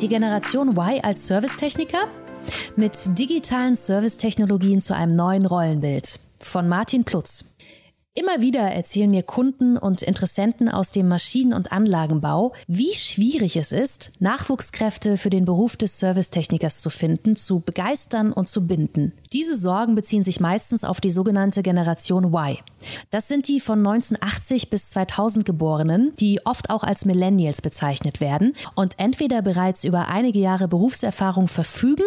Die Generation Y als Servicetechniker? Mit digitalen Servicetechnologien zu einem neuen Rollenbild. Von Martin Plutz. Immer wieder erzählen mir Kunden und Interessenten aus dem Maschinen- und Anlagenbau, wie schwierig es ist, Nachwuchskräfte für den Beruf des Servicetechnikers zu finden, zu begeistern und zu binden. Diese Sorgen beziehen sich meistens auf die sogenannte Generation Y. Das sind die von 1980 bis 2000 Geborenen, die oft auch als Millennials bezeichnet werden und entweder bereits über einige Jahre Berufserfahrung verfügen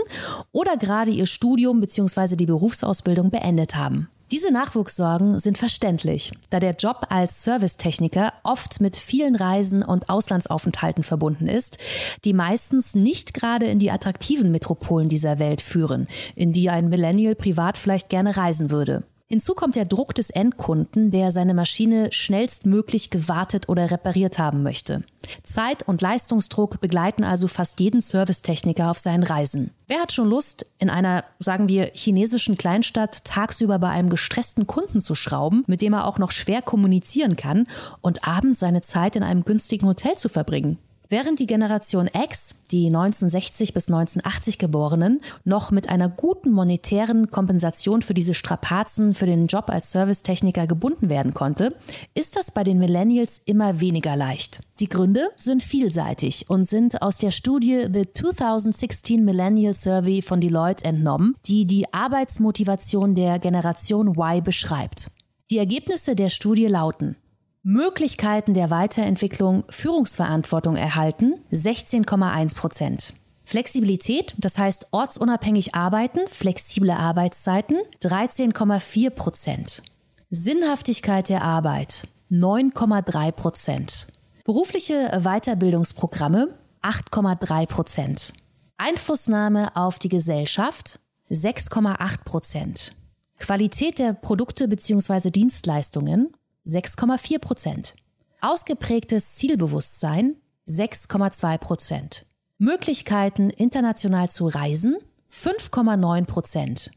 oder gerade ihr Studium bzw. die Berufsausbildung beendet haben. Diese Nachwuchssorgen sind verständlich, da der Job als Servicetechniker oft mit vielen Reisen und Auslandsaufenthalten verbunden ist, die meistens nicht gerade in die attraktiven Metropolen dieser Welt führen, in die ein Millennial privat vielleicht gerne reisen würde. Hinzu kommt der Druck des Endkunden, der seine Maschine schnellstmöglich gewartet oder repariert haben möchte. Zeit- und Leistungsdruck begleiten also fast jeden Servicetechniker auf seinen Reisen. Wer hat schon Lust, in einer, sagen wir, chinesischen Kleinstadt tagsüber bei einem gestressten Kunden zu schrauben, mit dem er auch noch schwer kommunizieren kann, und abends seine Zeit in einem günstigen Hotel zu verbringen? Während die Generation X, die 1960 bis 1980 Geborenen, noch mit einer guten monetären Kompensation für diese Strapazen für den Job als Servicetechniker gebunden werden konnte, ist das bei den Millennials immer weniger leicht. Die Gründe sind vielseitig und sind aus der Studie The 2016 Millennial Survey von Deloitte entnommen, die die Arbeitsmotivation der Generation Y beschreibt. Die Ergebnisse der Studie lauten Möglichkeiten der Weiterentwicklung Führungsverantwortung erhalten 16,1 Prozent. Flexibilität, das heißt ortsunabhängig arbeiten, flexible Arbeitszeiten 13,4 Prozent. Sinnhaftigkeit der Arbeit 9,3 Prozent. Berufliche Weiterbildungsprogramme 8,3 Prozent. Einflussnahme auf die Gesellschaft 6,8 Prozent. Qualität der Produkte bzw. Dienstleistungen 6,4 Prozent. Ausgeprägtes Zielbewusstsein 6,2 Prozent. Möglichkeiten, international zu reisen 5,9 Prozent.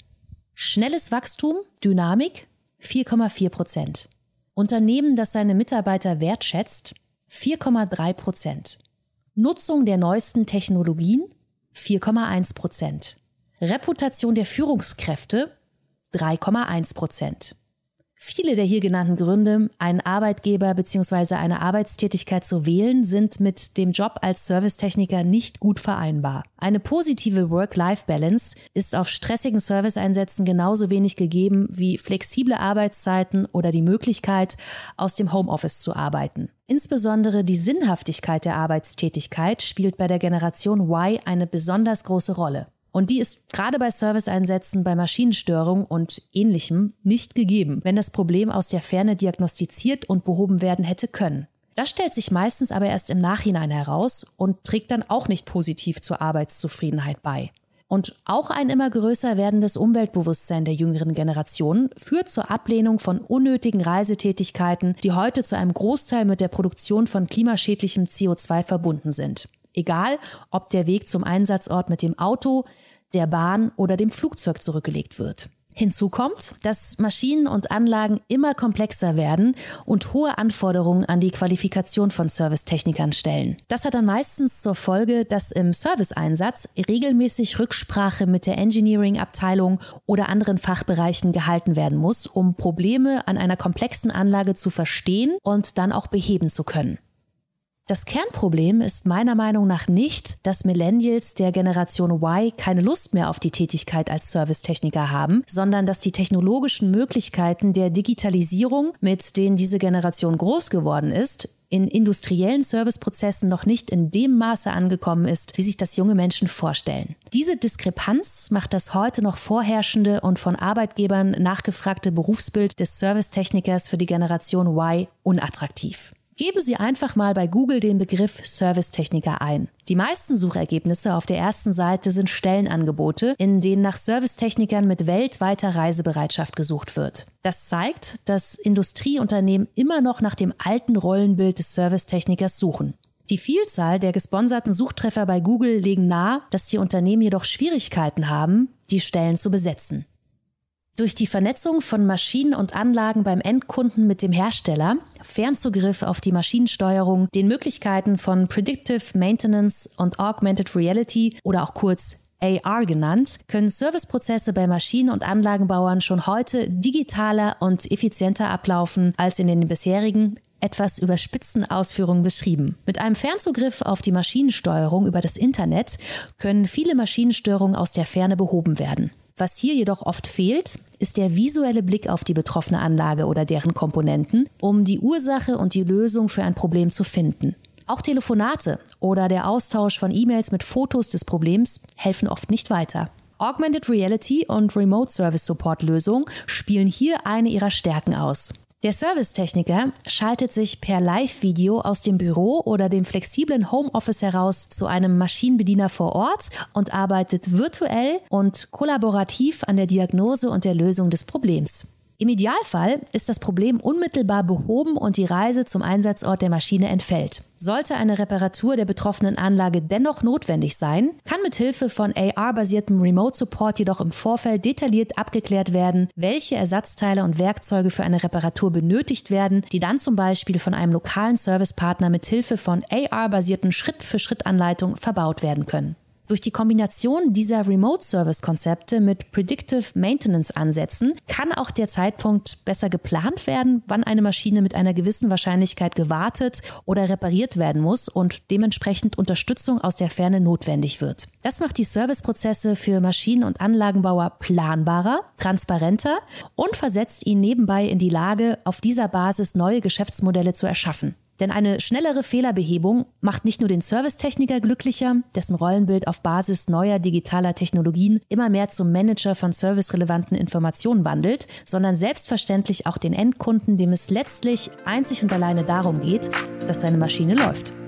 Schnelles Wachstum, Dynamik 4,4 Prozent. Unternehmen, das seine Mitarbeiter wertschätzt 4,3 Prozent. Nutzung der neuesten Technologien 4,1 Prozent. Reputation der Führungskräfte 3,1 Prozent. Viele der hier genannten Gründe, einen Arbeitgeber bzw. eine Arbeitstätigkeit zu wählen, sind mit dem Job als Servicetechniker nicht gut vereinbar. Eine positive Work-Life-Balance ist auf stressigen Serviceeinsätzen genauso wenig gegeben wie flexible Arbeitszeiten oder die Möglichkeit, aus dem Homeoffice zu arbeiten. Insbesondere die Sinnhaftigkeit der Arbeitstätigkeit spielt bei der Generation Y eine besonders große Rolle. Und die ist gerade bei Serviceeinsätzen, bei Maschinenstörung und ähnlichem nicht gegeben, wenn das Problem aus der Ferne diagnostiziert und behoben werden hätte können. Das stellt sich meistens aber erst im Nachhinein heraus und trägt dann auch nicht positiv zur Arbeitszufriedenheit bei. Und auch ein immer größer werdendes Umweltbewusstsein der jüngeren Generation führt zur Ablehnung von unnötigen Reisetätigkeiten, die heute zu einem Großteil mit der Produktion von klimaschädlichem CO2 verbunden sind. Egal, ob der Weg zum Einsatzort mit dem Auto, der Bahn oder dem Flugzeug zurückgelegt wird. Hinzu kommt, dass Maschinen und Anlagen immer komplexer werden und hohe Anforderungen an die Qualifikation von Servicetechnikern stellen. Das hat dann meistens zur Folge, dass im Serviceeinsatz regelmäßig Rücksprache mit der Engineering-Abteilung oder anderen Fachbereichen gehalten werden muss, um Probleme an einer komplexen Anlage zu verstehen und dann auch beheben zu können. Das Kernproblem ist meiner Meinung nach nicht, dass Millennials der Generation Y keine Lust mehr auf die Tätigkeit als Servicetechniker haben, sondern dass die technologischen Möglichkeiten der Digitalisierung, mit denen diese Generation groß geworden ist, in industriellen Serviceprozessen noch nicht in dem Maße angekommen ist, wie sich das junge Menschen vorstellen. Diese Diskrepanz macht das heute noch vorherrschende und von Arbeitgebern nachgefragte Berufsbild des Servicetechnikers für die Generation Y unattraktiv. Geben Sie einfach mal bei Google den Begriff Servicetechniker ein. Die meisten Suchergebnisse auf der ersten Seite sind Stellenangebote, in denen nach Servicetechnikern mit weltweiter Reisebereitschaft gesucht wird. Das zeigt, dass Industrieunternehmen immer noch nach dem alten Rollenbild des Servicetechnikers suchen. Die Vielzahl der gesponserten Suchtreffer bei Google legen nahe, dass die Unternehmen jedoch Schwierigkeiten haben, die Stellen zu besetzen. Durch die Vernetzung von Maschinen und Anlagen beim Endkunden mit dem Hersteller, Fernzugriff auf die Maschinensteuerung, den Möglichkeiten von Predictive Maintenance und Augmented Reality oder auch kurz AR genannt, können Serviceprozesse bei Maschinen- und Anlagenbauern schon heute digitaler und effizienter ablaufen als in den bisherigen etwas überspitzten Ausführungen beschrieben. Mit einem Fernzugriff auf die Maschinensteuerung über das Internet können viele Maschinenstörungen aus der Ferne behoben werden. Was hier jedoch oft fehlt, ist der visuelle Blick auf die betroffene Anlage oder deren Komponenten, um die Ursache und die Lösung für ein Problem zu finden. Auch Telefonate oder der Austausch von E-Mails mit Fotos des Problems helfen oft nicht weiter. Augmented Reality und Remote Service Support Lösungen spielen hier eine ihrer Stärken aus. Der Servicetechniker schaltet sich per Live-Video aus dem Büro oder dem flexiblen Homeoffice heraus zu einem Maschinenbediener vor Ort und arbeitet virtuell und kollaborativ an der Diagnose und der Lösung des Problems. Im Idealfall ist das Problem unmittelbar behoben und die Reise zum Einsatzort der Maschine entfällt. Sollte eine Reparatur der betroffenen Anlage dennoch notwendig sein, kann mit Hilfe von AR-basiertem Remote Support jedoch im Vorfeld detailliert abgeklärt werden, welche Ersatzteile und Werkzeuge für eine Reparatur benötigt werden, die dann zum Beispiel von einem lokalen Servicepartner mit Hilfe von AR-basierten Schritt-für-Schritt-Anleitungen verbaut werden können. Durch die Kombination dieser Remote-Service-Konzepte mit Predictive Maintenance-Ansätzen kann auch der Zeitpunkt besser geplant werden, wann eine Maschine mit einer gewissen Wahrscheinlichkeit gewartet oder repariert werden muss und dementsprechend Unterstützung aus der Ferne notwendig wird. Das macht die Serviceprozesse für Maschinen- und Anlagenbauer planbarer, transparenter und versetzt ihn nebenbei in die Lage, auf dieser Basis neue Geschäftsmodelle zu erschaffen. Denn eine schnellere Fehlerbehebung macht nicht nur den Servicetechniker glücklicher, dessen Rollenbild auf Basis neuer digitaler Technologien immer mehr zum Manager von servicerelevanten Informationen wandelt, sondern selbstverständlich auch den Endkunden, dem es letztlich einzig und alleine darum geht, dass seine Maschine läuft.